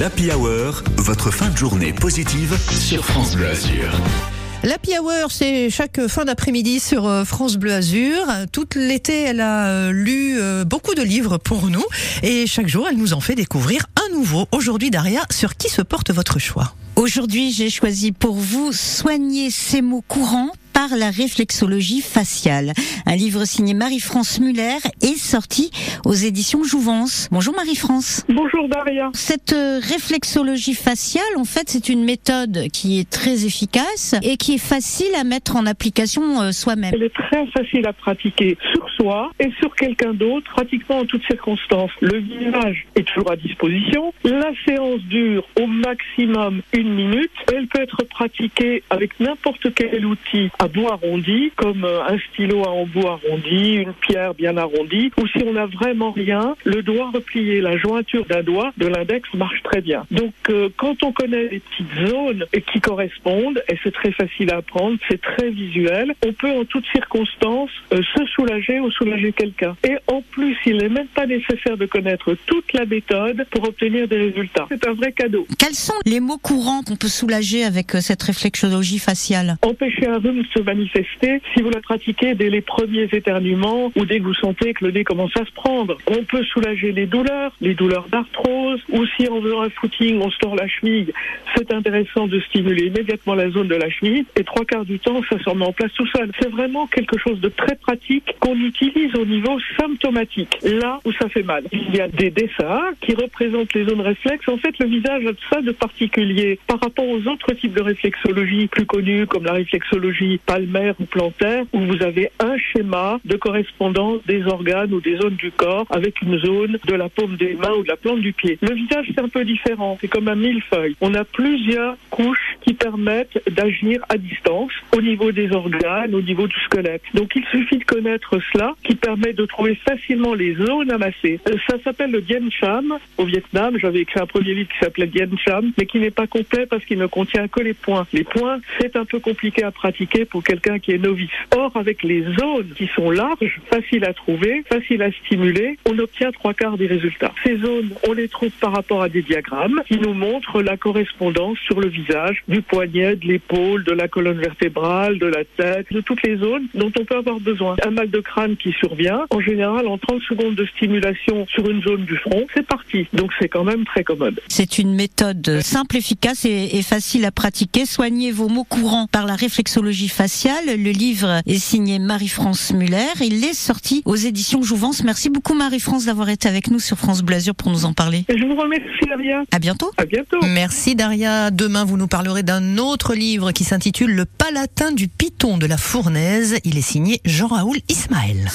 L'Happy Hour, votre fin de journée positive sur France Bleu Azur. L'Happy Hour, c'est chaque fin d'après-midi sur euh, France Bleu Azur. Toute l'été, elle a euh, lu euh, beaucoup de livres pour nous et chaque jour, elle nous en fait découvrir un nouveau. Aujourd'hui, Daria, sur qui se porte votre choix? Aujourd'hui, j'ai choisi pour vous Soigner ces mots courants par la réflexologie faciale. Un livre signé Marie-France Muller est sorti aux éditions Jouvence. Bonjour Marie-France. Bonjour Daria. Cette euh, réflexologie faciale, en fait, c'est une méthode qui est très efficace et qui est facile à mettre en application euh, soi-même. Elle est très facile à pratiquer soi et sur quelqu'un d'autre, pratiquement en toutes circonstances. Le visage est toujours à disposition. La séance dure au maximum une minute. Elle peut être pratiquée avec n'importe quel outil à bout arrondi, comme euh, un stylo à embout arrondi, une pierre bien arrondie, ou si on n'a vraiment rien, le doigt replié, la jointure d'un doigt de l'index marche très bien. Donc euh, quand on connaît les petites zones qui correspondent, et c'est très facile à apprendre, c'est très visuel, on peut en toutes circonstances euh, se soulager ou soulager quelqu'un. Et en plus, il n'est même pas nécessaire de connaître toute la méthode pour obtenir des résultats. C'est un vrai cadeau. Quels sont les mots courants qu'on peut soulager avec cette réflexologie faciale? Empêcher un rhume se manifester si vous la pratiquez dès les premiers éternuements ou dès que vous sentez que le nez commence à se prendre. On peut soulager les douleurs, les douleurs d'arthrose, ou si en faisant un footing, on se tord la cheville, c'est intéressant de stimuler immédiatement la zone de la cheville, et trois quarts du temps, ça se remet en place tout seul. C'est vraiment quelque chose de très pratique qu'on utilise au niveau symptomatique, là où ça fait mal. Il y a des dessins qui représentent les zones réflexes. En fait, le visage a ça de particulier par rapport aux autres types de réflexologie plus connus, comme la réflexologie palmaire ou plantaire, où vous avez un schéma de correspondance des organes ou des zones du corps avec une zone de la paume des mains ou de la plante du pied. Le visage, c'est un peu différent. C'est comme un millefeuille. On a plusieurs couches qui permettent d'agir à distance au niveau des organes, au niveau du squelette. Donc il suffit de connaître cela qui permet de trouver facilement les zones amassées. Euh, Ça s'appelle le Dien Cham au Vietnam. J'avais écrit un premier livre qui s'appelait Dien Cham, mais qui n'est pas complet parce qu'il ne contient que les points. Les points, c'est un peu compliqué à pratiquer pour quelqu'un qui est novice. Or, avec les zones qui sont larges, faciles à trouver, faciles à stimuler, on obtient trois quarts des résultats. Ces zones, on les trouve par rapport à des diagrammes qui nous montrent la correspondance sur le visage du poignet, de l'épaule, de la colonne vertébrale, de la tête, de toutes les zones dont on peut avoir besoin. Un mal de crâne qui survient, en général, en 30 secondes de stimulation sur une zone du front, c'est parti. Donc c'est quand même très commode. C'est une méthode simple, efficace et, et facile à pratiquer. Soignez vos mots courants par la réflexologie faciale. Le livre est signé Marie-France Muller. Il est sorti aux éditions Jouvence. Merci beaucoup Marie-France d'avoir été avec nous sur France Blasure pour nous en parler. Et je vous remercie, Daria. À bientôt. À bientôt. Merci Daria. Demain, vous nous parlerez d'un autre livre qui s'intitule Le Palatin du Python de la Fournaise. Il est signé Jean-Raoul Ismaël.